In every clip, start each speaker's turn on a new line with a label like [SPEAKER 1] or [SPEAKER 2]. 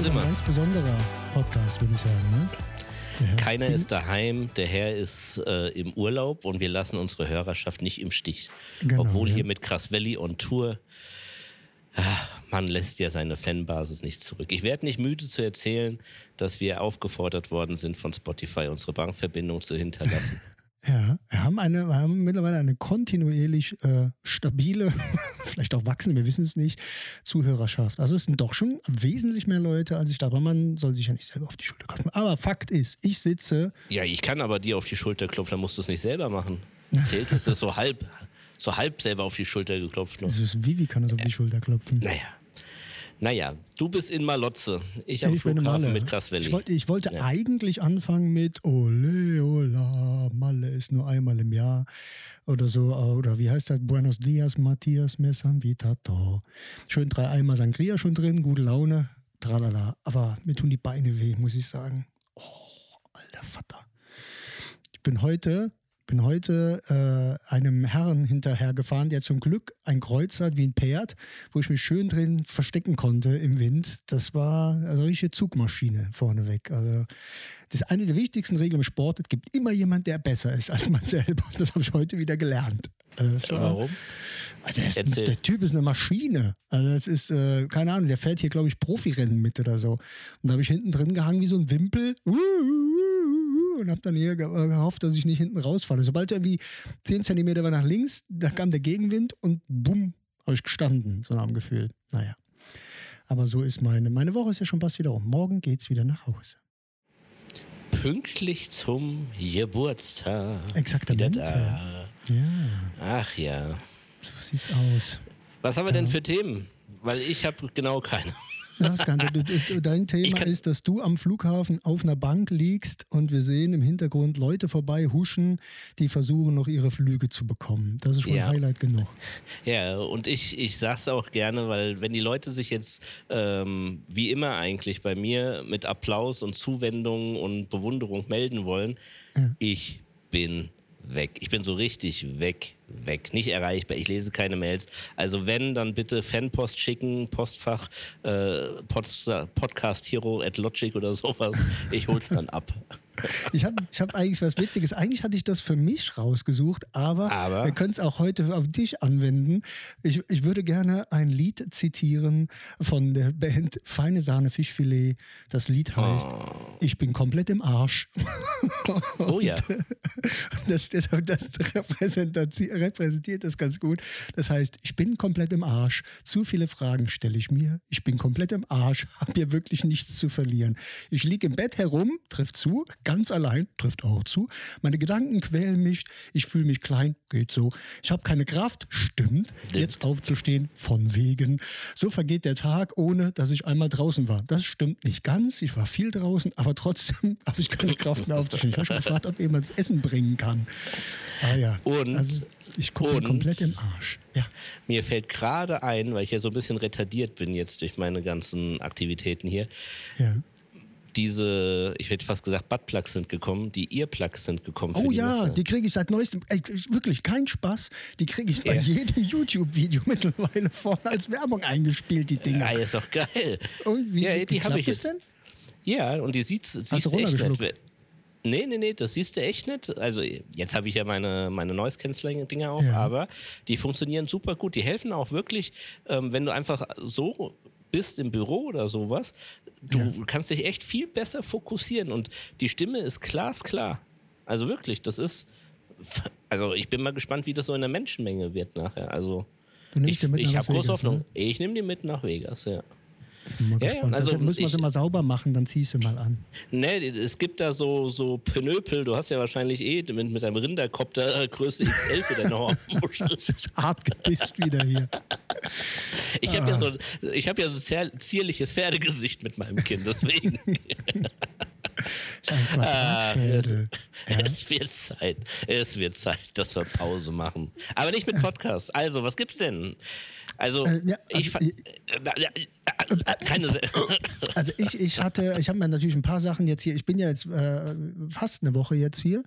[SPEAKER 1] Ist ein ganz besonderer Podcast, würde ich sagen. Ne?
[SPEAKER 2] Keiner ist daheim, der Herr ist äh, im Urlaub und wir lassen unsere Hörerschaft nicht im Stich. Genau, Obwohl ja. hier mit Krass Valley on Tour, ah, man lässt ja seine Fanbasis nicht zurück. Ich werde nicht müde zu erzählen, dass wir aufgefordert worden sind von Spotify, unsere Bankverbindung zu hinterlassen.
[SPEAKER 1] Ja, wir haben, eine, wir haben mittlerweile eine kontinuierlich äh, stabile, vielleicht auch wachsende, wir wissen es nicht, Zuhörerschaft. Also es sind doch schon wesentlich mehr Leute, als ich dachte. Aber man soll sich ja nicht selber auf die Schulter klopfen. Aber Fakt ist, ich sitze.
[SPEAKER 2] Ja, ich kann aber dir auf die Schulter klopfen, dann musst du es nicht selber machen. Zählt es? Das ist so halb, so halb selber auf die Schulter geklopft.
[SPEAKER 1] Das ist, Vivi kann uns auf die Schulter klopfen.
[SPEAKER 2] Naja. Naja, du bist in Malotze. Ich am Flughafen mit Kraswelli.
[SPEAKER 1] Ich, wollte, ich wollte ja. eigentlich anfangen mit Ole, Ola, Malle ist nur einmal im Jahr oder so. Oder wie heißt das? Buenos Dias, Matthias, me Vitato. Schön drei Eimer Sangria schon drin, gute Laune, tralala. Aber mir tun die Beine weh, muss ich sagen. Oh, alter Vater. Ich bin heute bin heute äh, einem Herrn hinterhergefahren, der zum Glück ein Kreuz hat wie ein Pferd, wo ich mich schön drin verstecken konnte im Wind. Das war eine richtige Zugmaschine vorneweg. Also das ist eine der wichtigsten Regeln im Sport. Es gibt immer jemand, der besser ist als man selber. Das habe ich heute wieder gelernt. Also war, Warum? Also der, ist, der, Typ ist eine Maschine. Also das ist, äh, keine Ahnung, der fährt hier, glaube ich, Profirennen mit oder so. Und da habe ich hinten drin gehangen wie so ein Wimpel. Uh, uh, uh, und habe dann eher äh, gehofft, dass ich nicht hinten rausfalle. Sobald er irgendwie 10 Zentimeter war nach links, da kam der Gegenwind und bumm, habe ich gestanden, so am Gefühl. Naja. Aber so ist meine. Meine Woche ist ja schon fast wieder um. Morgen geht's wieder nach Hause.
[SPEAKER 2] Pünktlich zum Geburtstag.
[SPEAKER 1] Exaktamente. Ja.
[SPEAKER 2] Ach ja.
[SPEAKER 1] So sieht's aus.
[SPEAKER 2] Was haben wir denn für Themen? Weil ich habe genau keine.
[SPEAKER 1] Das Ganze. Dein Thema ist, dass du am Flughafen auf einer Bank liegst und wir sehen im Hintergrund Leute vorbei huschen, die versuchen noch ihre Flüge zu bekommen. Das ist schon ja. ein Highlight genug.
[SPEAKER 2] Ja, und ich, ich sag's auch gerne, weil wenn die Leute sich jetzt ähm, wie immer eigentlich bei mir mit Applaus und Zuwendung und Bewunderung melden wollen, ja. ich bin weg. Ich bin so richtig weg, weg. Nicht erreichbar. Ich lese keine Mails. Also wenn, dann bitte Fanpost schicken, Postfach, äh, Pod Podcast Hero at Logic oder sowas. Ich hol's dann ab.
[SPEAKER 1] Ich habe ich hab eigentlich was Witziges. Eigentlich hatte ich das für mich rausgesucht, aber, aber? wir können es auch heute auf dich anwenden. Ich, ich würde gerne ein Lied zitieren von der Band Feine Sahne Fischfilet. Das Lied heißt oh. Ich bin komplett im Arsch.
[SPEAKER 2] Oh ja.
[SPEAKER 1] Das, das, das repräsentiert das ganz gut. Das heißt, ich bin komplett im Arsch. Zu viele Fragen stelle ich mir. Ich bin komplett im Arsch. Habe hier wirklich nichts zu verlieren. Ich liege im Bett herum, trifft zu, ganz allein, trifft auch zu. Meine Gedanken quälen mich, ich fühle mich klein, geht so. Ich habe keine Kraft, stimmt. Jetzt aufzustehen, von wegen. So vergeht der Tag, ohne dass ich einmal draußen war. Das stimmt nicht ganz. Ich war viel draußen, aber trotzdem habe ich keine Kraft mehr aufzustehen. Ich habe schon gefragt, ob jemand das Essen bringen kann. Ah ja.
[SPEAKER 2] Und
[SPEAKER 1] also, ich gucke komplett im Arsch. Ja.
[SPEAKER 2] Mir fällt gerade ein, weil ich ja so ein bisschen retardiert bin jetzt durch meine ganzen Aktivitäten hier. Ja diese, ich hätte fast gesagt, Buttplugs sind gekommen, die Earplugs sind gekommen.
[SPEAKER 1] Oh
[SPEAKER 2] die
[SPEAKER 1] ja, Messe. die kriege ich seit neuestem, ey, wirklich kein Spaß, die kriege ich bei ja. jedem YouTube-Video mittlerweile vorne als Werbung eingespielt, die Dinger.
[SPEAKER 2] Ja, ist doch geil.
[SPEAKER 1] Und wie,
[SPEAKER 2] ja, die habe ich jetzt. denn? Ja, und die sieht, siehst
[SPEAKER 1] Hast du runtergeschluckt?
[SPEAKER 2] Nee, nee, nee, das siehst du echt nicht. Also jetzt habe ich ja meine, meine Noise Cancelling Dinger auf, ja. aber die funktionieren super gut. Die helfen auch wirklich, ähm, wenn du einfach so bist im Büro oder sowas, du ja. kannst dich echt viel besser fokussieren und die Stimme ist glasklar. Also wirklich, das ist, also ich bin mal gespannt, wie das so in der Menschenmenge wird nachher. Also ich, ich habe große Hoffnung. Ne? Ich nehme die mit nach Vegas, ja.
[SPEAKER 1] Ja, ja, also müssen wir sie mal sauber machen, dann zieh ich sie mal an.
[SPEAKER 2] Ne, es gibt da so, so Penöpel, du hast ja wahrscheinlich eh mit, mit einem Rinderkopter Größe XL für deine Hornmuschel.
[SPEAKER 1] Hart gedisst wieder hier.
[SPEAKER 2] Ich habe ja, so, hab ja so sehr zierliches Pferdegesicht mit meinem Kind, deswegen.
[SPEAKER 1] ah,
[SPEAKER 2] Ja. Es wird Zeit. Es wird Zeit, dass wir Pause machen. Aber nicht mit Podcast. Also, was gibt's denn? Also, äh, ja, also ich, ich
[SPEAKER 1] keine also ich, ich hatte, ich habe mir natürlich ein paar Sachen jetzt hier, ich bin ja jetzt äh, fast eine Woche jetzt hier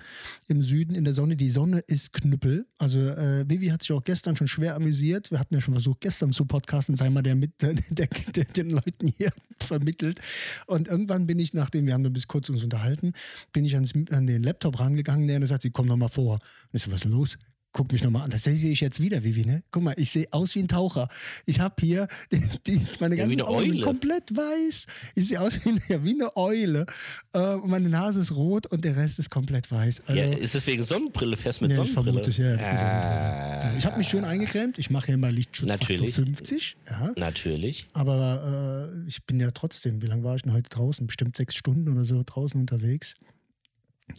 [SPEAKER 1] im Süden in der Sonne. Die Sonne ist Knüppel. Also äh, Vivi hat sich auch gestern schon schwer amüsiert. Wir hatten ja schon versucht, gestern zu podcasten, sei mal der mit der, der, der den Leuten hier vermittelt. Und irgendwann bin ich, nachdem wir haben bis kurz uns unterhalten, bin ich ans, an den Laptop rangegangen, der sagt, sie kommen noch mal vor. Und ich so, was ist los? guck mich nochmal an. Das sehe ich jetzt wieder, Vivi, ne? Guck mal, ich sehe aus wie ein Taucher. Ich habe hier die, die, meine ganzen ja, Augen komplett weiß. Ich sehe aus wie eine, ja, wie eine Eule. Äh, meine Nase ist rot und der Rest ist komplett weiß.
[SPEAKER 2] Also, ja, ist das wegen Sonnenbrille? Fährst mit ja, Sonnenbrille?
[SPEAKER 1] Ich vermute, ja, das ist Sonnenbrille. Ich habe mich schön eingecremt. Ich mache ja immer Lichtschutzfaktor 50. Ja.
[SPEAKER 2] Natürlich.
[SPEAKER 1] Aber äh, ich bin ja trotzdem, wie lange war ich denn heute draußen? Bestimmt sechs Stunden oder so draußen unterwegs.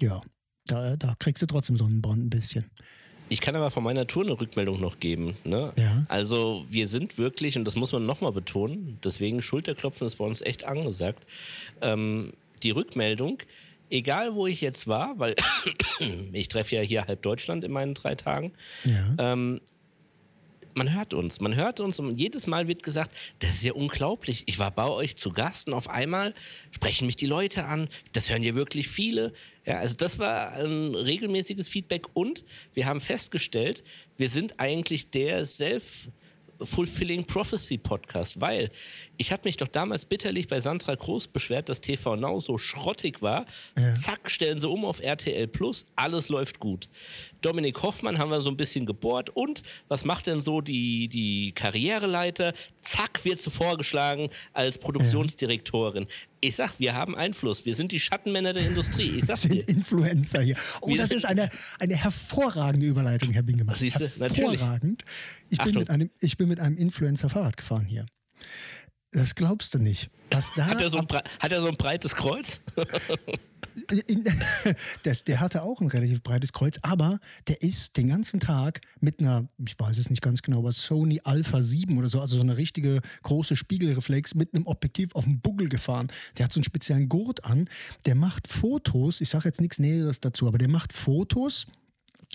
[SPEAKER 1] Ja, da, da kriegst du trotzdem Sonnenbrand ein bisschen.
[SPEAKER 2] Ich kann aber von meiner Tour eine Rückmeldung noch geben. Ne?
[SPEAKER 1] Ja.
[SPEAKER 2] Also wir sind wirklich, und das muss man nochmal betonen, deswegen Schulterklopfen ist bei uns echt angesagt, ähm, die Rückmeldung, egal wo ich jetzt war, weil ich treffe ja hier halb Deutschland in meinen drei Tagen,
[SPEAKER 1] ja.
[SPEAKER 2] ähm, man hört uns, man hört uns und jedes Mal wird gesagt, das ist ja unglaublich. Ich war bei euch zu Gast und auf einmal sprechen mich die Leute an. Das hören ja wirklich viele. Ja, also das war ein regelmäßiges Feedback und wir haben festgestellt, wir sind eigentlich der Self- Fulfilling Prophecy Podcast, weil ich hatte mich doch damals bitterlich bei Sandra Groß beschwert, dass TV Now so schrottig war. Ja. Zack, stellen sie um auf RTL Plus, alles läuft gut. Dominik Hoffmann haben wir so ein bisschen gebohrt und was macht denn so die, die Karriereleiter? Zack, wird sie vorgeschlagen als Produktionsdirektorin. Ja. Ich sag, wir haben Einfluss. Wir sind die Schattenmänner der Industrie. Ich sag
[SPEAKER 1] sind dir. Influencer hier. Oh, wir das ist eine, eine hervorragende Überleitung, Herr Bingemann.
[SPEAKER 2] Siehst du,
[SPEAKER 1] Hervorragend. Ich bin, mit einem, ich bin mit einem Influencer Fahrrad gefahren hier. Das glaubst du nicht. Was da
[SPEAKER 2] hat, er so ein, hat er so ein breites Kreuz?
[SPEAKER 1] der, der, hatte auch ein relativ breites Kreuz, aber der ist den ganzen Tag mit einer, ich weiß es nicht ganz genau, aber Sony Alpha 7 oder so, also so eine richtige große Spiegelreflex mit einem Objektiv auf dem Buggel gefahren. Der hat so einen speziellen Gurt an, der macht Fotos, ich sage jetzt nichts Näheres dazu, aber der macht Fotos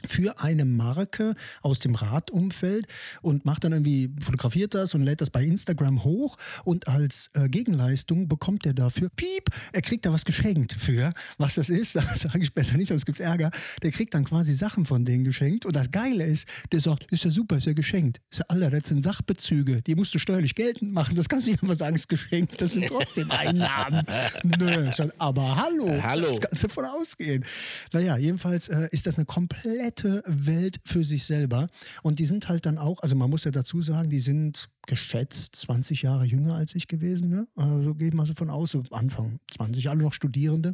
[SPEAKER 1] für eine Marke aus dem Radumfeld und macht dann irgendwie, fotografiert das und lädt das bei Instagram hoch und als äh, Gegenleistung bekommt er dafür, piep, er kriegt da was geschenkt für, was das ist, das sage ich besser nicht, sonst gibt es Ärger, der kriegt dann quasi Sachen von denen geschenkt und das Geile ist, der sagt, ist ja super, ist ja geschenkt, ist ja, Alter, das sind Sachbezüge, die musst du steuerlich geltend machen, das kannst du nicht einfach sagen, ist geschenkt, das sind trotzdem Einnahmen. Nö, aber hallo,
[SPEAKER 2] hallo, das
[SPEAKER 1] kannst du von ausgehen. Naja, jedenfalls äh, ist das eine komplett komplette Welt für sich selber. Und die sind halt dann auch, also man muss ja dazu sagen, die sind geschätzt 20 Jahre jünger als ich gewesen. Ne? Also geht man so von aus, so Anfang 20, alle noch Studierende.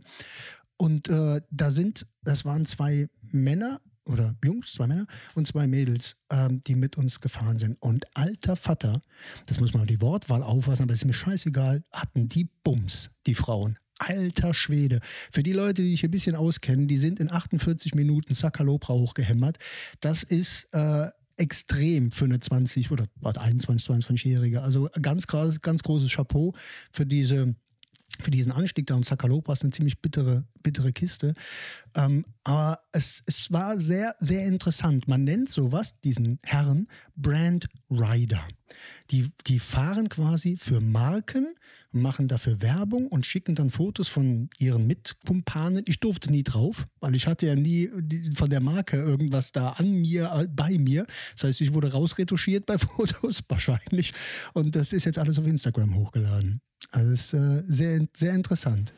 [SPEAKER 1] Und äh, da sind, das waren zwei Männer oder Jungs, zwei Männer und zwei Mädels, ähm, die mit uns gefahren sind. Und alter Vater, das muss man die Wortwahl aufpassen, aber ist mir scheißegal, hatten die Bums, die Frauen. Alter Schwede. Für die Leute, die sich ein bisschen auskennen, die sind in 48 Minuten Sakalopra hochgehämmert. Das ist äh, extrem für eine 20 oder 21, 22-Jährige. Also ganz, ganz großes Chapeau für diese für diesen Anstieg da und Sakalopa eine ziemlich bittere, bittere Kiste. Ähm, aber es, es war sehr, sehr interessant. Man nennt sowas, diesen Herren, Brand Rider. Die, die fahren quasi für Marken, machen dafür Werbung und schicken dann Fotos von ihren Mitkumpanen. Ich durfte nie drauf, weil ich hatte ja nie von der Marke irgendwas da an mir, äh, bei mir. Das heißt, ich wurde rausretuschiert bei Fotos wahrscheinlich. Und das ist jetzt alles auf Instagram hochgeladen. Also es ist äh, sehr, sehr interessant.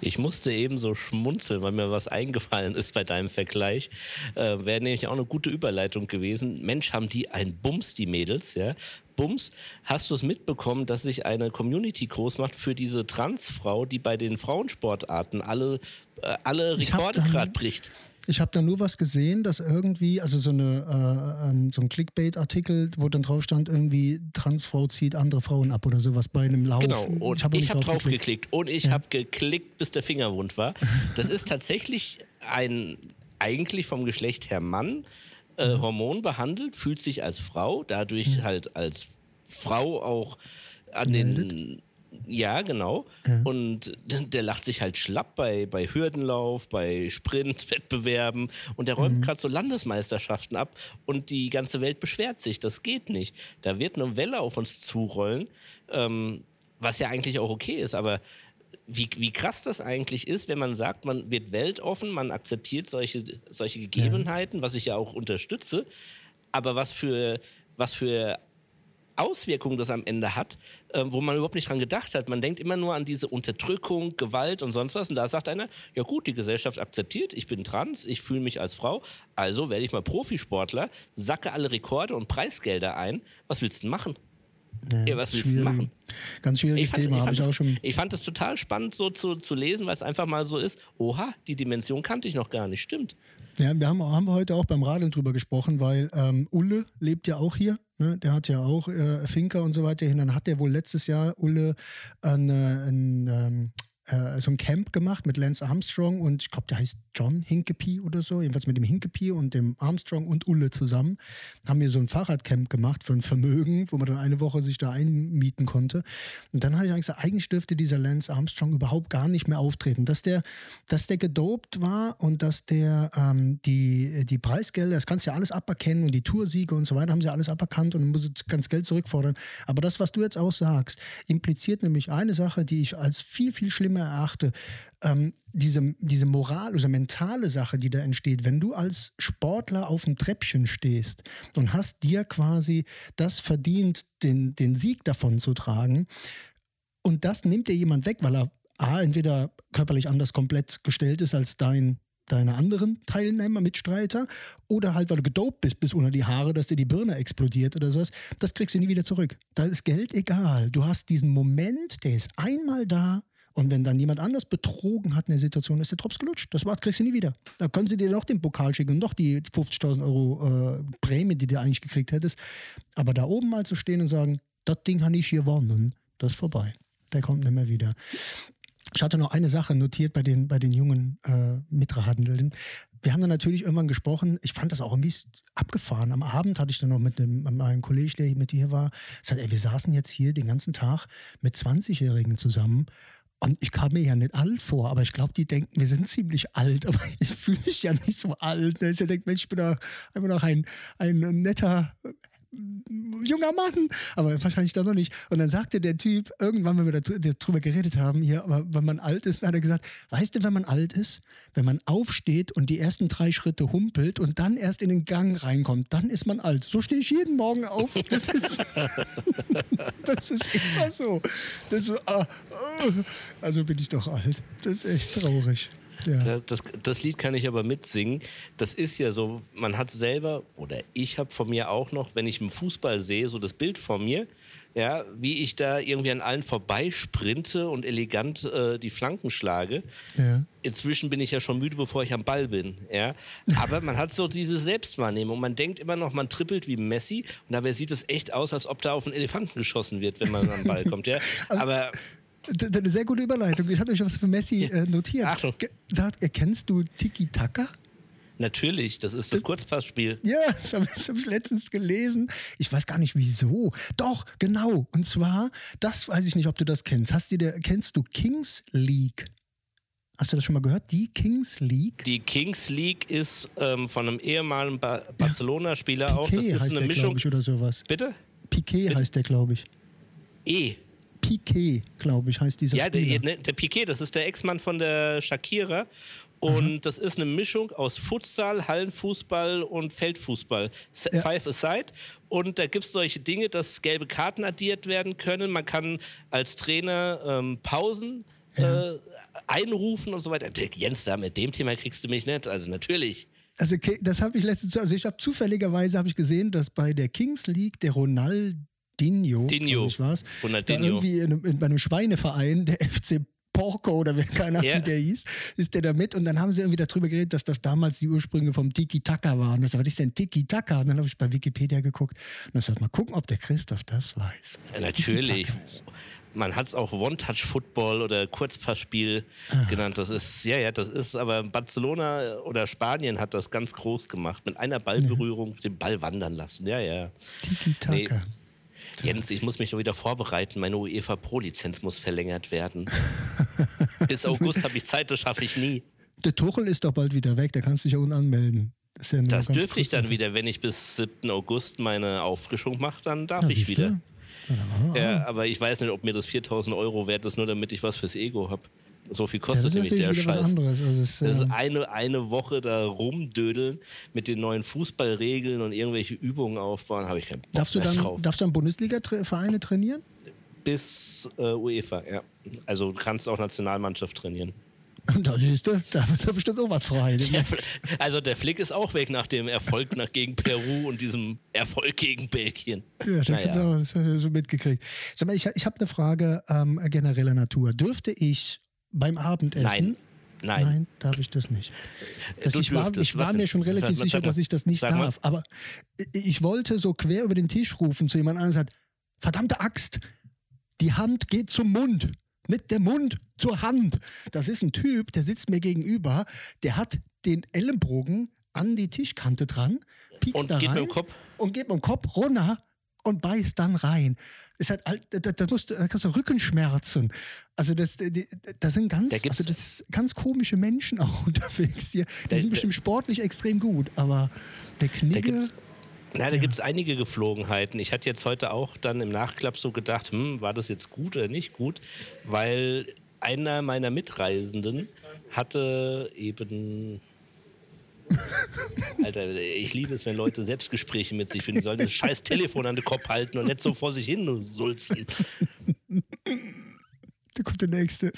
[SPEAKER 2] Ich musste eben so schmunzeln, weil mir was eingefallen ist bei deinem Vergleich. Äh, Wäre nämlich auch eine gute Überleitung gewesen. Mensch, haben die ein Bums, die Mädels, ja. Bums, hast du es mitbekommen, dass sich eine Community groß macht für diese Transfrau, die bei den Frauensportarten alle, äh, alle Rekorde gerade bricht?
[SPEAKER 1] Ich habe da nur was gesehen, dass irgendwie, also so, eine, äh, ähm, so ein Clickbait-Artikel, wo dann drauf stand, irgendwie Transfrau zieht andere Frauen ab oder sowas bei einem Lauf.
[SPEAKER 2] Genau, und ich habe hab drauf geklickt. geklickt und ich ja. habe geklickt, bis der Finger wund war. Das ist tatsächlich ein, eigentlich vom Geschlecht her Mann, äh, mhm. Hormon behandelt, fühlt sich als Frau, dadurch mhm. halt als Frau auch an den Ja, genau. Ja. Und der lacht sich halt schlapp bei, bei Hürdenlauf, bei Sprintwettbewerben und der räumt mhm. gerade so Landesmeisterschaften ab und die ganze Welt beschwert sich. Das geht nicht. Da wird eine Welle auf uns zurollen, ähm, was ja eigentlich auch okay ist, aber wie, wie krass das eigentlich ist, wenn man sagt, man wird weltoffen, man akzeptiert solche, solche Gegebenheiten, ja. was ich ja auch unterstütze, aber was für, was für Auswirkungen das am Ende hat, äh, wo man überhaupt nicht dran gedacht hat. Man denkt immer nur an diese Unterdrückung, Gewalt und sonst was. Und da sagt einer, ja gut, die Gesellschaft akzeptiert, ich bin trans, ich fühle mich als Frau, also werde ich mal Profisportler, sacke alle Rekorde und Preisgelder ein. Was willst du denn machen? Nee, ja, was willst du machen?
[SPEAKER 1] Ganz schwieriges fand, Thema, habe ich auch schon.
[SPEAKER 2] Ich fand es total spannend, so zu, zu lesen, weil es einfach mal so ist: Oha, die Dimension kannte ich noch gar nicht. Stimmt.
[SPEAKER 1] Ja, wir haben, haben heute auch beim Radeln drüber gesprochen, weil ähm, Ulle lebt ja auch hier. Ne? Der hat ja auch äh, Finker und so weiter hin. Dann hat der wohl letztes Jahr Ulle ein, ein, ähm, äh, so ein Camp gemacht mit Lance Armstrong und ich glaube, der heißt John Hinkepie oder so, jedenfalls mit dem Hinkepie und dem Armstrong und Ulle zusammen, haben wir so ein Fahrradcamp gemacht für ein Vermögen, wo man dann eine Woche sich da einmieten konnte. Und dann habe ich gesagt, eigentlich dürfte dieser Lance Armstrong überhaupt gar nicht mehr auftreten. Dass der, dass der gedopt war und dass der ähm, die, die Preisgelder, das kannst du ja alles aberkennen und die Toursiege und so weiter, haben sie alles aberkannt und muss ganz Geld zurückfordern. Aber das, was du jetzt auch sagst, impliziert nämlich eine Sache, die ich als viel, viel schlimmer erachte. Ähm, diese, diese Moral, diese mentale Sache, die da entsteht, wenn du als Sportler auf dem Treppchen stehst und hast dir quasi das verdient, den, den Sieg davon zu tragen, und das nimmt dir jemand weg, weil er A, entweder körperlich anders komplett gestellt ist als dein deine anderen Teilnehmer, Mitstreiter oder halt, weil du gedopt bist bis unter die Haare, dass dir die Birne explodiert oder sowas, das kriegst du nie wieder zurück. Da ist Geld egal. Du hast diesen Moment, der ist einmal da und wenn dann jemand anders betrogen hat in der Situation, ist der Drops gelutscht. Das war, kriegst du nie wieder. Da können sie dir noch den Pokal schicken und noch die 50.000 Euro äh, Prämie, die du eigentlich gekriegt hättest. Aber da oben mal zu stehen und sagen, das Ding habe ich gewonnen, das ist vorbei. Der kommt nicht mehr wieder. Ich hatte noch eine Sache notiert bei den, bei den jungen äh, Mitradenden. Wir haben dann natürlich irgendwann gesprochen. Ich fand das auch irgendwie abgefahren. Am Abend hatte ich dann noch mit einem, meinem Kollegen, der mit hier war, gesagt, ey, wir saßen jetzt hier den ganzen Tag mit 20-Jährigen zusammen und ich kam mir ja nicht alt vor, aber ich glaube, die denken, wir sind ziemlich alt, aber ich fühle mich ja nicht so alt. Ne? Ich denke, Mensch, ich bin doch einfach noch ein, ein netter, junger Mann, aber wahrscheinlich da noch nicht. Und dann sagte der Typ, irgendwann, wenn wir darüber geredet haben, hier, aber wenn man alt ist, dann hat er gesagt, weißt du, wenn man alt ist, wenn man aufsteht und die ersten drei Schritte humpelt und dann erst in den Gang reinkommt, dann ist man alt. So stehe ich jeden Morgen auf. Das ist, das ist immer so. Das, ah, ah, also bin ich doch alt. Das ist echt traurig.
[SPEAKER 2] Ja. Das, das, Lied kann ich aber mitsingen. Das ist ja so, man hat selber, oder ich habe von mir auch noch, wenn ich im Fußball sehe, so das Bild von mir, ja, wie ich da irgendwie an allen vorbeisprinte und elegant äh, die Flanken schlage. Ja. Inzwischen bin ich ja schon müde, bevor ich am Ball bin. Ja? Aber man hat so diese Selbstwahrnehmung. Man denkt immer noch, man trippelt wie Messi und dabei sieht es echt aus, als ob da auf einen Elefanten geschossen wird, wenn man am Ball kommt. Ja?
[SPEAKER 1] Also
[SPEAKER 2] Aber
[SPEAKER 1] eine sehr gute Überleitung. Ich hatte euch was für Messi äh, notiert. Achtung. Sagt, erkennst du Tiki Taka?
[SPEAKER 2] Natürlich, das ist das, das Kurzpassspiel.
[SPEAKER 1] Ja, das habe ich, hab ich, letztens gelesen. Ich weiß gar nicht wieso. Doch, genau. Und zwar, das weiß ich nicht, ob du das kennst. Hast du, kennst du Kings League? Hast du das schon mal gehört? Die Kings League?
[SPEAKER 2] Die Kings League ist ähm, von einem ehemaligen ba Barcelona-Spieler ja. auch. Das ist
[SPEAKER 1] heißt
[SPEAKER 2] eine
[SPEAKER 1] der,
[SPEAKER 2] Mischung.
[SPEAKER 1] Ich, oder sowas.
[SPEAKER 2] Bitte?
[SPEAKER 1] Piquet Bitte? heißt der, glaube ich.
[SPEAKER 2] E.
[SPEAKER 1] Piquet, glaube ich, heißt dieser
[SPEAKER 2] ja,
[SPEAKER 1] Spieler.
[SPEAKER 2] Ja, der, der Piquet, das ist der Ex-Mann von der Shakira. Und Aha. das ist eine Mischung aus Futsal, Hallenfußball und Feldfußball. Ja. Five aside. Und da gibt es solche Dinge, dass gelbe Karten addiert werden können. Man kann als Trainer ähm, Pausen ja. äh, einrufen und so weiter. Jens, da mit dem Thema kriegst du mich nicht. Also natürlich.
[SPEAKER 1] Also das habe ich letztens, also ich habe zufälligerweise habe ich gesehen, dass bei der Kings League der Ronald Dinho,
[SPEAKER 2] Dinho.
[SPEAKER 1] ich war's, da irgendwie in, in, bei einem Schweineverein, der FC Porco oder wer keine Ahnung, yeah. wie der hieß, ist der da mit. Und dann haben sie irgendwie darüber geredet, dass das damals die Ursprünge vom Tiki-Taka waren. Das, was ist denn Tiki-Taka? Und dann habe ich bei Wikipedia geguckt und dann gesagt, mal gucken, ob der Christoph das weiß.
[SPEAKER 2] Ja, natürlich. Man hat es auch One-Touch-Football oder Kurzpassspiel ah. genannt. Das ist, ja, ja, das ist, aber Barcelona oder Spanien hat das ganz groß gemacht. Mit einer Ballberührung ja. den Ball wandern lassen. Ja, ja.
[SPEAKER 1] Tiki-Taka. Nee.
[SPEAKER 2] Jens, ich muss mich nur wieder vorbereiten. Meine UEFA Pro-Lizenz muss verlängert werden. Bis August habe ich Zeit, das schaffe ich nie.
[SPEAKER 1] Der Tuchel ist doch bald wieder weg, da kannst du dich ja unanmelden.
[SPEAKER 2] Das, ja das dürfte ich dann wieder, wenn ich bis 7. August meine Auffrischung mache, dann darf ja, ich wieder. Ja, aber ich weiß nicht, ob mir das 4000 Euro wert ist, nur damit ich was fürs Ego habe. So viel kostet ja, nämlich der Scheiß. Also ist, das ist eine, eine Woche da rumdödeln mit den neuen Fußballregeln und irgendwelche Übungen aufbauen, habe ich keinen Bock
[SPEAKER 1] darfst du dann, drauf. Darfst du dann Bundesliga-Vereine trainieren?
[SPEAKER 2] Bis äh, UEFA, ja. Also du kannst auch Nationalmannschaft trainieren.
[SPEAKER 1] Da siehst du, da wird bestimmt auch was frei.
[SPEAKER 2] Ja, also der Flick ist auch weg nach dem Erfolg nach, gegen Peru und diesem Erfolg gegen Belgien.
[SPEAKER 1] Ja, naja. genau, das hast du so mitgekriegt. Sag mal, ich, ich habe eine Frage ähm, genereller Natur. Dürfte ich beim Abendessen.
[SPEAKER 2] Nein. Nein. Nein,
[SPEAKER 1] darf ich das nicht. Das ich war, ich war mir schon relativ sicher, dass ich das nicht darf. Aber ich wollte so quer über den Tisch rufen zu jemandem und sagen: Verdammte Axt, die Hand geht zum Mund. Nicht der Mund zur Hand. Das ist ein Typ, der sitzt mir gegenüber, der hat den Ellenbogen an die Tischkante dran, piekst und da geht rein mit dem Kopf. und geht mit dem Kopf runter und beißt dann rein. Das, hat, das, das musst, da hast du Rückenschmerzen. Also das, das sind ganz, da also das ganz komische Menschen auch unterwegs hier. Die da, sind bestimmt sportlich extrem gut, aber der Knigge...
[SPEAKER 2] Na, da ja. gibt es einige Geflogenheiten. Ich hatte jetzt heute auch dann im Nachklapp so gedacht, hm, war das jetzt gut oder nicht gut? Weil einer meiner Mitreisenden hatte eben Alter, ich liebe es, wenn Leute Selbstgespräche mit sich finden. Die sollen das scheiß Telefon an den Kopf halten und nicht so vor sich hin sulzen.
[SPEAKER 1] Da kommt der Nächste.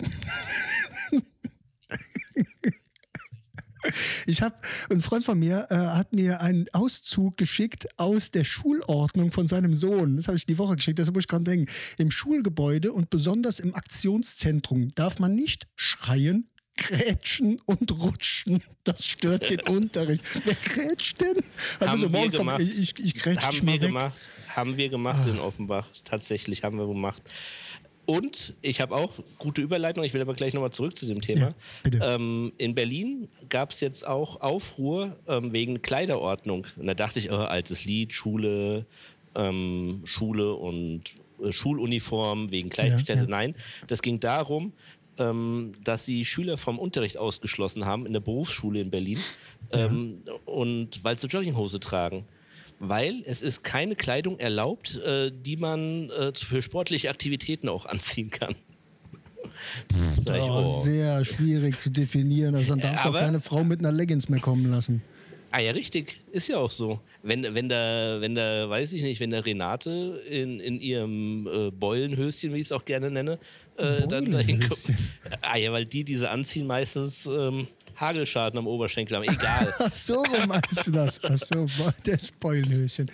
[SPEAKER 1] Ich habe, ein Freund von mir äh, hat mir einen Auszug geschickt aus der Schulordnung von seinem Sohn. Das habe ich die Woche geschickt, das muss ich gerade denken. Im Schulgebäude und besonders im Aktionszentrum darf man nicht schreien, Grätschen und Rutschen. Das stört den Unterricht. Wer grätscht denn?
[SPEAKER 2] Also haben so, wir gemacht. Komm, ich, ich haben wir weg. gemacht. Haben wir gemacht ah. in Offenbach. Tatsächlich haben wir gemacht. Und ich habe auch gute Überleitung, ich will aber gleich nochmal zurück zu dem Thema. Ja, ähm, in Berlin gab es jetzt auch Aufruhr ähm, wegen Kleiderordnung. Und da dachte ich, oh, altes Lied, Schule, ähm, Schule und äh, Schuluniform wegen Kleidungsstätte. Ja, ja. Nein, das ging darum, ähm, dass sie Schüler vom Unterricht ausgeschlossen haben in der Berufsschule in Berlin ähm, ja. und weil sie Jogginghose tragen. Weil es ist keine Kleidung erlaubt, äh, die man äh, für sportliche Aktivitäten auch anziehen kann.
[SPEAKER 1] Das ich, oh. Sehr schwierig zu definieren. Also dann darfst du auch keine Frau mit einer Leggings mehr kommen lassen.
[SPEAKER 2] Ah ja, richtig. Ist ja auch so. Wenn, wenn da, wenn da, weiß ich nicht, wenn da Renate in, in ihrem äh, Beulenhöschen, wie ich es auch gerne nenne, äh, dann dahin kommt. Ah ja, weil die diese anziehen meistens ähm, Hagelschaden am Oberschenkel haben. Egal.
[SPEAKER 1] Ach so meinst du das? Ach so, der Spoilhöschen.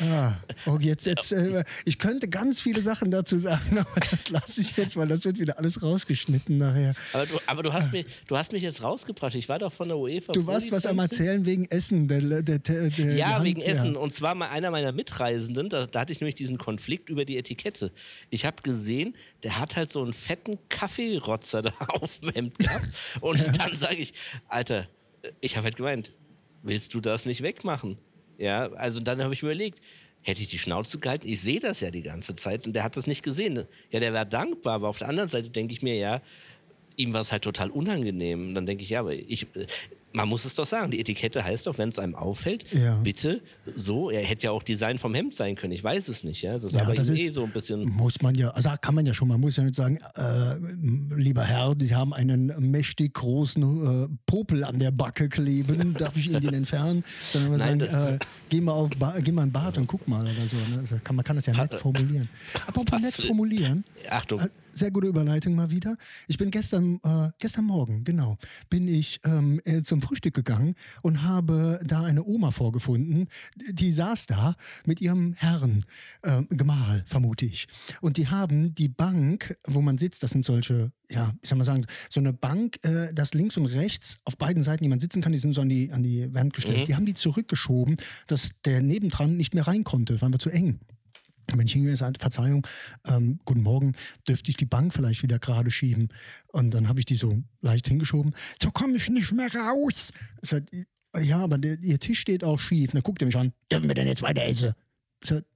[SPEAKER 1] Ah, okay, jetzt, jetzt, äh, ich könnte ganz viele Sachen dazu sagen, aber das lasse ich jetzt, weil das wird wieder alles rausgeschnitten nachher.
[SPEAKER 2] Aber du, aber du, hast, mich, du hast mich jetzt rausgebracht. Ich war doch von der UEFA.
[SPEAKER 1] Du warst was am Erzählen wegen Essen. Der, der, der,
[SPEAKER 2] ja, Hand, wegen ja. Essen. Und zwar mal einer meiner Mitreisenden, da, da hatte ich nämlich diesen Konflikt über die Etikette. Ich habe gesehen, der hat halt so einen fetten Kaffeerotzer da auf dem Hemd gehabt. Und dann sage ich, Alter, ich habe halt gemeint, willst du das nicht wegmachen? Ja, also dann habe ich überlegt, hätte ich die Schnauze gehalten? Ich sehe das ja die ganze Zeit und der hat das nicht gesehen. Ja, der war dankbar, aber auf der anderen Seite denke ich mir, ja, ihm war es halt total unangenehm. Und dann denke ich, ja, aber ich, man muss es doch sagen, die Etikette heißt doch, wenn es einem auffällt, ja. bitte so. Er hätte ja auch Design vom Hemd sein können, ich weiß es nicht. Ja? Das ist ja, aber das eh so ein bisschen.
[SPEAKER 1] Muss man ja, also kann man ja schon, man muss ja nicht sagen, äh, lieber Herr, Sie haben einen mächtig großen äh, Popel an der Backe kleben, darf ich Ihnen den entfernen? Sondern man Nein, sagen, äh, geh, mal auf ba geh mal in Bad und guck mal oder so. Ne? Also kann, man kann das ja nett formulieren. Apropos nett formulieren.
[SPEAKER 2] Achtung. Äh,
[SPEAKER 1] sehr gute Überleitung mal wieder. Ich bin gestern, äh, gestern Morgen, genau, bin ich ähm, äh, zum Frühstück gegangen und habe da eine Oma vorgefunden, die saß da mit ihrem Herrn, äh, Gemahl, vermute ich. Und die haben die Bank, wo man sitzt, das sind solche, ja, ich soll mal sagen, so eine Bank, äh, dass links und rechts auf beiden Seiten jemand sitzen kann, die sind so an die, an die Wand gestellt. Mhm. Die haben die zurückgeschoben, dass der nebendran nicht mehr rein konnte, waren wir zu eng. Wenn ich hingehe, sage, Verzeihung, ähm, guten Morgen, dürfte ich die Bank vielleicht wieder gerade schieben? Und dann habe ich die so leicht hingeschoben. So komme ich nicht mehr raus. Sagt, ja, aber der, Ihr Tisch steht auch schief. dann guckt er mich an, dürfen wir denn jetzt weiter essen? Sagt,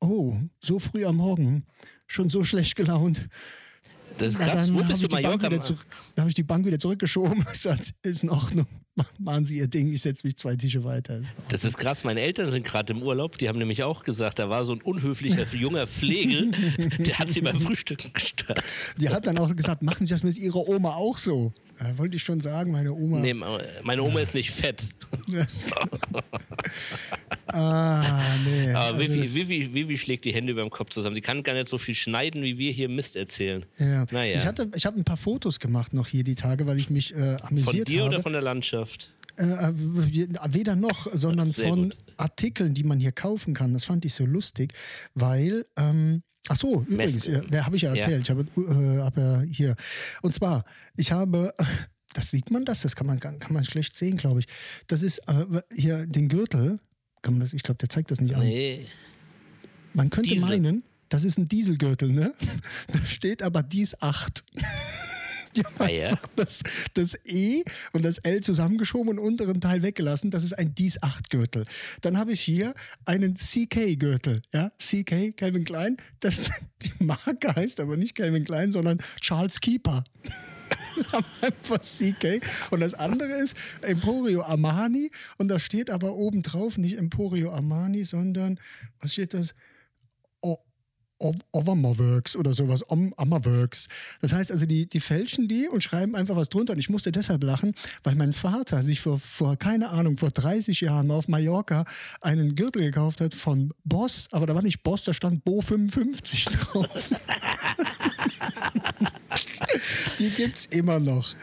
[SPEAKER 1] oh, so früh am Morgen, schon so schlecht gelaunt.
[SPEAKER 2] Das ist krass. Wo bist du Mallorca?
[SPEAKER 1] Da habe ich die Bank wieder zurückgeschoben. Gesagt, ist in Ordnung. Machen Sie Ihr Ding, ich setze mich zwei Tische weiter.
[SPEAKER 2] Ist das ist krass. Meine Eltern sind gerade im Urlaub. Die haben nämlich auch gesagt, da war so ein unhöflicher junger Pflege, der hat sie beim Frühstücken gestört.
[SPEAKER 1] Die hat dann auch gesagt, machen Sie das mit Ihrer Oma auch so? Ja, wollte ich schon sagen, meine Oma.
[SPEAKER 2] Nee, meine Oma ist nicht fett.
[SPEAKER 1] ah, nee.
[SPEAKER 2] Aber also Vivi, Vivi, Vivi, schlägt die Hände über dem Kopf zusammen. Sie kann gar nicht so viel schneiden, wie wir hier Mist erzählen.
[SPEAKER 1] Ja. Naja. Ich, ich habe ein paar Fotos gemacht noch hier die Tage, weil ich mich äh, amüsiert habe. Von dir
[SPEAKER 2] habe. oder von der Landschaft?
[SPEAKER 1] Äh, äh weder noch, sondern Sehr von gut. Artikeln, die man hier kaufen kann. Das fand ich so lustig, weil ähm, Ach so, übrigens, ja, der habe ich ja erzählt. Ja. Ich habe äh, hab ja hier. Und zwar, ich habe, das sieht man das, das kann man, kann man schlecht sehen, glaube ich. Das ist äh, hier den Gürtel, kann man das, ich glaube, der zeigt das nicht an. Nee. Man könnte Diesel. meinen, das ist ein Dieselgürtel, ne? Da steht aber dies 8. Die haben ah, ja. einfach das, das E und das L zusammengeschoben und unteren Teil weggelassen. Das ist ein Dies 8 Gürtel. Dann habe ich hier einen CK Gürtel. Ja, CK, Calvin Klein. Das, die Marke heißt aber nicht Calvin Klein, sondern Charles Keeper. einfach CK. Und das andere ist Emporio Armani. Und da steht aber oben drauf nicht Emporio Armani, sondern, was steht das? Overmotherworks oder sowas, Ammerworks. Das heißt also, die, die fälschen die und schreiben einfach was drunter. Und ich musste deshalb lachen, weil mein Vater sich vor, vor, keine Ahnung, vor 30 Jahren auf Mallorca einen Gürtel gekauft hat von Boss, aber da war nicht Boss, da stand Bo 55 drauf. die gibt's immer noch.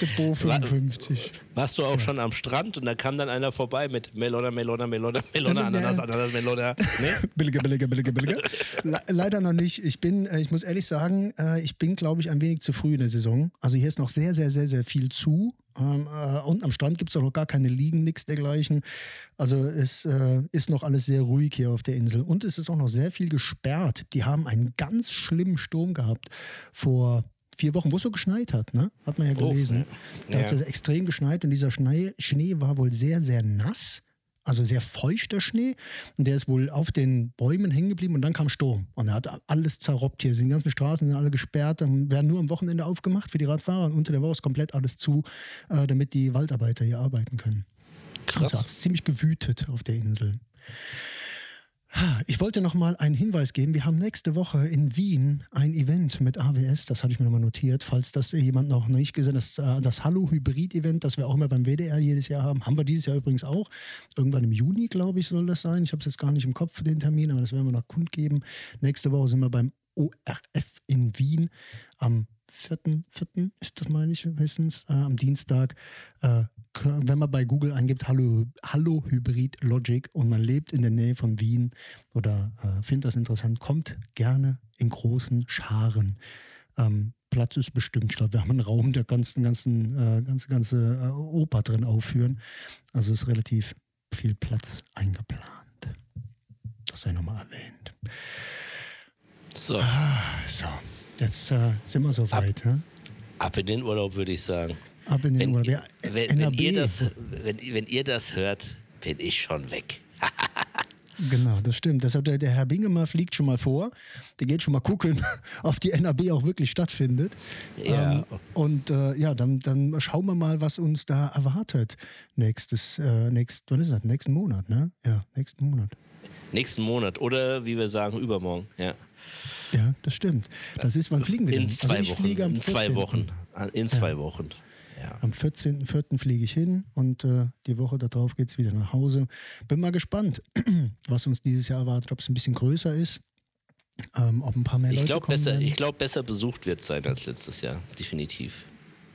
[SPEAKER 1] Der Bo 55.
[SPEAKER 2] Warst du auch schon am Strand und da kam dann einer vorbei mit Melona, Melona, Melona, Melona, Ananas, Ananas, Melona. Nee?
[SPEAKER 1] billige, billige, billige, billige. Leider noch nicht. Ich bin, äh, ich muss ehrlich sagen, äh, ich bin, glaube ich, ein wenig zu früh in der Saison. Also hier ist noch sehr, sehr, sehr, sehr viel zu. Ähm, äh, und am Strand gibt es auch noch gar keine Liegen, nichts dergleichen. Also es äh, ist noch alles sehr ruhig hier auf der Insel. Und es ist auch noch sehr viel gesperrt. Die haben einen ganz schlimmen Sturm gehabt vor vier Wochen, wo es so geschneit hat, ne? Hat man ja gelesen. Oh, da ja. hat es extrem geschneit und dieser Schnee, Schnee war wohl sehr, sehr nass. Also sehr feuchter Schnee. Und der ist wohl auf den Bäumen hängen geblieben und dann kam Sturm. Und er hat alles zerrobbt hier. Die ganzen Straßen sind alle gesperrt, dann werden nur am Wochenende aufgemacht für die Radfahrer und unter der Woche ist komplett alles zu, äh, damit die Waldarbeiter hier arbeiten können. Krass. Also hat es ziemlich gewütet auf der Insel. Ich wollte noch mal einen Hinweis geben. Wir haben nächste Woche in Wien ein Event mit AWS. Das hatte ich mir noch mal notiert. Falls das jemand noch nicht gesehen hat, das, äh, das Hallo Hybrid Event, das wir auch immer beim WDR jedes Jahr haben, haben wir dieses Jahr übrigens auch. Irgendwann im Juni, glaube ich, soll das sein. Ich habe es jetzt gar nicht im Kopf für den Termin, aber das werden wir noch kundgeben. Nächste Woche sind wir beim ORF in Wien am 4.4. ist das, meine ich, meistens, äh, am Dienstag. Äh, wenn man bei Google eingibt, Hallo, Hallo Hybrid Logic und man lebt in der Nähe von Wien oder äh, findet das interessant, kommt gerne in großen Scharen. Ähm, Platz ist bestimmt. Ich glaube, wir haben einen Raum, der ganzen, ganzen, äh, ganze, ganze äh, Oper drin aufführen. Also ist relativ viel Platz eingeplant. Das sei nochmal erwähnt.
[SPEAKER 2] So.
[SPEAKER 1] Ah, so. Jetzt äh, sind wir so weit. Ab,
[SPEAKER 2] ab in den Urlaub, würde ich sagen.
[SPEAKER 1] Ab in den
[SPEAKER 2] wenn,
[SPEAKER 1] Urlaub.
[SPEAKER 2] wenn, wenn, ihr das, wenn, wenn ihr das hört, bin ich schon weg.
[SPEAKER 1] Genau, das stimmt. Deshalb der, der Herr Bingemer fliegt schon mal vor. Der geht schon mal gucken, ob die NAB auch wirklich stattfindet. Ja. Ähm, und äh, ja, dann, dann schauen wir mal, was uns da erwartet. Nächstes, äh, nächst, wann ist das? Nächsten Monat, ne? Ja, nächsten Monat.
[SPEAKER 2] Nächsten Monat oder wie wir sagen, übermorgen, ja.
[SPEAKER 1] Ja, das stimmt. Das ist, wann fliegen wir
[SPEAKER 2] denn? In zwei also Wochen. in zwei Wochen. In zwei ja. Wochen.
[SPEAKER 1] Ja. Am 14.04. fliege ich hin und äh, die Woche darauf geht es wieder nach Hause. Bin mal gespannt, was uns dieses Jahr erwartet, ob es ein bisschen größer ist. Ähm, ob ein paar mehr
[SPEAKER 2] ich
[SPEAKER 1] Leute
[SPEAKER 2] glaub, kommen besser, Ich glaube, besser besucht wird es sein als letztes Jahr, definitiv.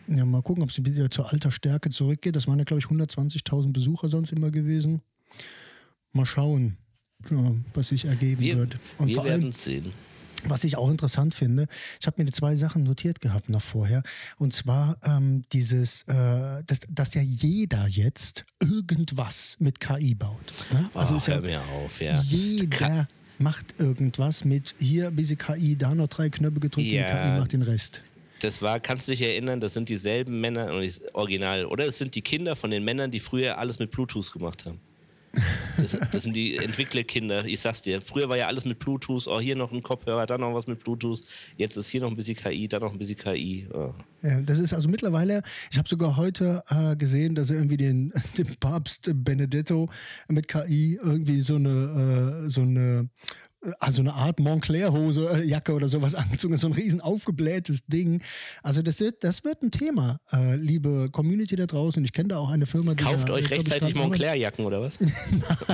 [SPEAKER 1] Ja, mal gucken, ob es wieder zur alter Stärke zurückgeht. Das waren ja, glaube ich, 120.000 Besucher sonst immer gewesen. Mal schauen, was sich ergeben
[SPEAKER 2] wir,
[SPEAKER 1] wird.
[SPEAKER 2] Und wir werden es sehen.
[SPEAKER 1] Was ich auch interessant finde, ich habe mir zwei Sachen notiert gehabt noch vorher. Und zwar ähm, dieses, äh, dass, dass ja jeder jetzt irgendwas mit KI baut.
[SPEAKER 2] Ne? Also oh, hör ja mir auf, ja.
[SPEAKER 1] Jeder macht irgendwas mit hier ein bisschen KI, da noch drei Knöpfe gedrückt ja. und KI macht den Rest.
[SPEAKER 2] Das war, kannst du dich erinnern, das sind dieselben Männer, original, oder es sind die Kinder von den Männern, die früher alles mit Bluetooth gemacht haben. Das, das, sind die Entwicklerkinder, ich sag's dir. Früher war ja alles mit Bluetooth, oh, hier noch ein Kopfhörer, dann noch was mit Bluetooth. Jetzt ist hier noch ein bisschen KI, da noch ein bisschen KI. Oh.
[SPEAKER 1] Ja, das ist also mittlerweile, ich habe sogar heute äh, gesehen, dass er irgendwie den, den Papst Benedetto mit KI irgendwie so eine, äh, so eine also eine Art Montclair-Hose, äh, Jacke oder sowas angezogen, so ein riesen aufgeblähtes Ding. Also das wird, das wird ein Thema, äh, liebe Community da draußen. Ich kenne da auch eine Firma,
[SPEAKER 2] die Kauft da, euch rechtzeitig Montclair-Jacken oder was?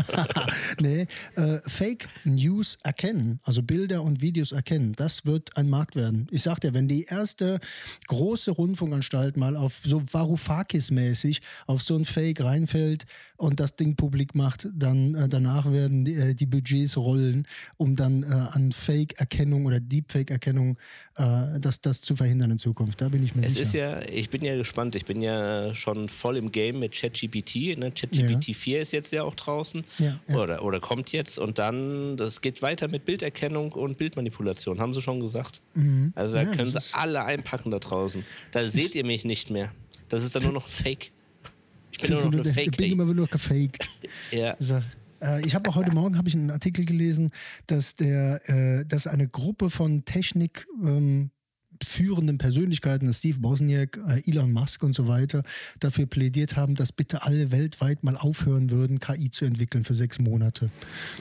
[SPEAKER 1] nee, äh, Fake News erkennen, also Bilder und Videos erkennen, das wird ein Markt werden. Ich sag dir, wenn die erste große Rundfunkanstalt mal auf so Varoufakis-mäßig auf so ein Fake reinfällt und das Ding publik macht, dann äh, danach werden die, äh, die Budgets rollen um dann äh, an Fake-Erkennung oder Deepfake-Erkennung äh, das, das zu verhindern in Zukunft. Da bin ich mir
[SPEAKER 2] es
[SPEAKER 1] sicher.
[SPEAKER 2] Ist ja, ich bin ja gespannt. Ich bin ja schon voll im Game mit ChatGPT. Ne? ChatGPT ja. 4 ist jetzt ja auch draußen ja, ja. Oder, oder kommt jetzt. Und dann, das geht weiter mit Bilderkennung und Bildmanipulation, haben sie schon gesagt. Mhm. Also da können sie alle einpacken da draußen. Da seht ihr mich nicht mehr. Das ist dann nur noch Fake.
[SPEAKER 1] Ich bin nur noch eine Fake. Ich bin immer nur gefaked.
[SPEAKER 2] ja.
[SPEAKER 1] Äh, ich habe auch heute Morgen ich einen Artikel gelesen, dass der, äh, dass eine Gruppe von Technik ähm, führenden Persönlichkeiten, Steve Bosniak, äh, Elon Musk und so weiter, dafür plädiert haben, dass bitte alle weltweit mal aufhören würden, KI zu entwickeln für sechs Monate.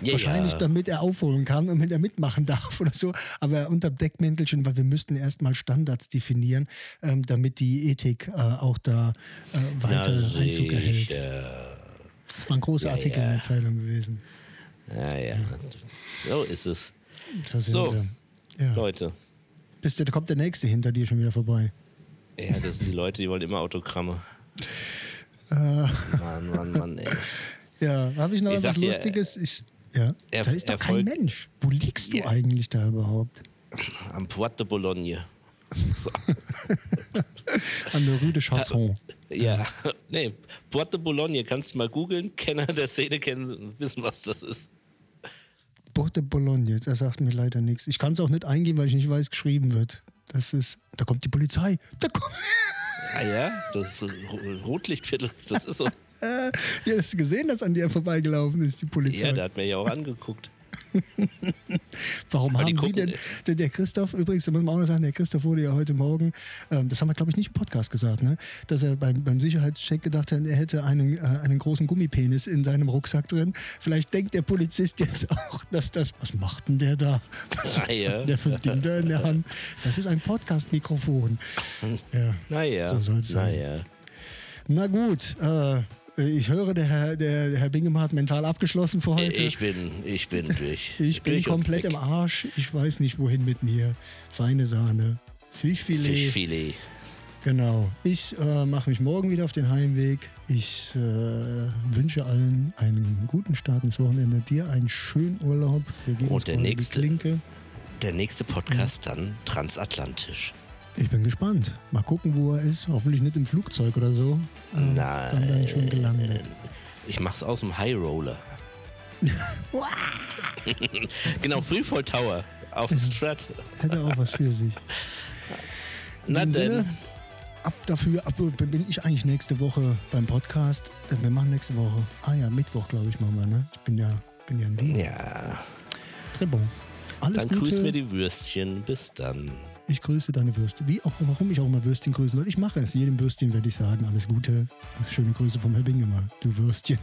[SPEAKER 1] Ja, Wahrscheinlich, damit er aufholen kann und damit er mitmachen darf oder so, aber unter Deckmäntelchen, weil wir müssten erstmal Standards definieren, ähm, damit die Ethik äh, auch da äh, weiter Na, Einzug erhält. Das war ein großer ja, Artikel ja. in der Zeitung gewesen.
[SPEAKER 2] Ja, ja. So ist es.
[SPEAKER 1] so,
[SPEAKER 2] ja. Leute.
[SPEAKER 1] Bis da kommt der nächste hinter dir schon wieder vorbei.
[SPEAKER 2] Ja, das sind die Leute, die wollen immer Autogramme. Äh. Mann, Mann, Mann, ey.
[SPEAKER 1] Ja, habe ich noch ich was Lustiges? Ich, ja, er, da ist doch kein Mensch. Wo liegst du ja. eigentlich da überhaupt?
[SPEAKER 2] Am Boulogne. So.
[SPEAKER 1] An der Rue de Chasson.
[SPEAKER 2] Ja, nee, Port de Boulogne, kannst du mal googeln. Kenner der Szene kennen, wissen, was das ist.
[SPEAKER 1] Port de Boulogne, das sagt mir leider nichts. Ich kann es auch nicht eingeben, weil ich nicht weiß, geschrieben wird. Das ist, da kommt die Polizei. Da kommt.
[SPEAKER 2] Ah ja, das ist Rotlichtviertel, das ist so.
[SPEAKER 1] ja, hast du gesehen, dass an dir vorbeigelaufen ist, die Polizei?
[SPEAKER 2] Ja, der hat mir ja auch angeguckt.
[SPEAKER 1] Warum haben Sie denn, der, der, Christoph, übrigens, da muss man auch noch sagen, der Christoph wurde ja heute Morgen, ähm, das haben wir glaube ich nicht im Podcast gesagt, ne? dass er beim, beim Sicherheitscheck gedacht hat, er hätte einen, äh, einen großen Gummipenis in seinem Rucksack drin. Vielleicht denkt der Polizist jetzt auch, dass das, was macht denn der da? Was
[SPEAKER 2] ah, ja.
[SPEAKER 1] der für ein Ding da in der Hand? Das ist ein Podcast-Mikrofon.
[SPEAKER 2] Ja, naja, so soll es sein. Naja.
[SPEAKER 1] Na gut, äh, ich höre, der Herr, der, Herr Bingemann hat mental abgeschlossen für heute.
[SPEAKER 2] Ich bin, ich bin durch.
[SPEAKER 1] Ich bin
[SPEAKER 2] durch
[SPEAKER 1] komplett im Arsch. Ich weiß nicht, wohin mit mir. Feine Sahne. Fischfilet.
[SPEAKER 2] Fischfilet.
[SPEAKER 1] Genau. Ich äh, mache mich morgen wieder auf den Heimweg. Ich äh, wünsche allen einen guten Start ins Wochenende. Dir einen schönen Urlaub.
[SPEAKER 2] Wir gehen Und der nächste, der nächste Podcast ja. dann transatlantisch.
[SPEAKER 1] Ich bin gespannt. Mal gucken, wo er ist. Hoffentlich nicht im Flugzeug oder so.
[SPEAKER 2] Äh, Nein. Dann, dann schon gelandet. Ich mach's aus dem High Roller. genau, Freefall Tower auf dem Strat.
[SPEAKER 1] Hätte auch was für sich. In Na denn. Sinne, ab dafür, ab bin ich eigentlich nächste Woche beim Podcast. Wir machen nächste Woche. Ah ja, Mittwoch, glaube ich, machen wir, ne? Ich bin ja, bin ja in Wien.
[SPEAKER 2] Ja.
[SPEAKER 1] Très bon. Alles
[SPEAKER 2] dann
[SPEAKER 1] Gute.
[SPEAKER 2] grüß mir die Würstchen. Bis dann.
[SPEAKER 1] Ich grüße deine Würste. Wie auch, warum ich auch immer Würstchen grüßen soll. Ich mache es. Jedem Würstchen werde ich sagen, alles Gute. Schöne Grüße vom Herr Bingemer, du Würstchen.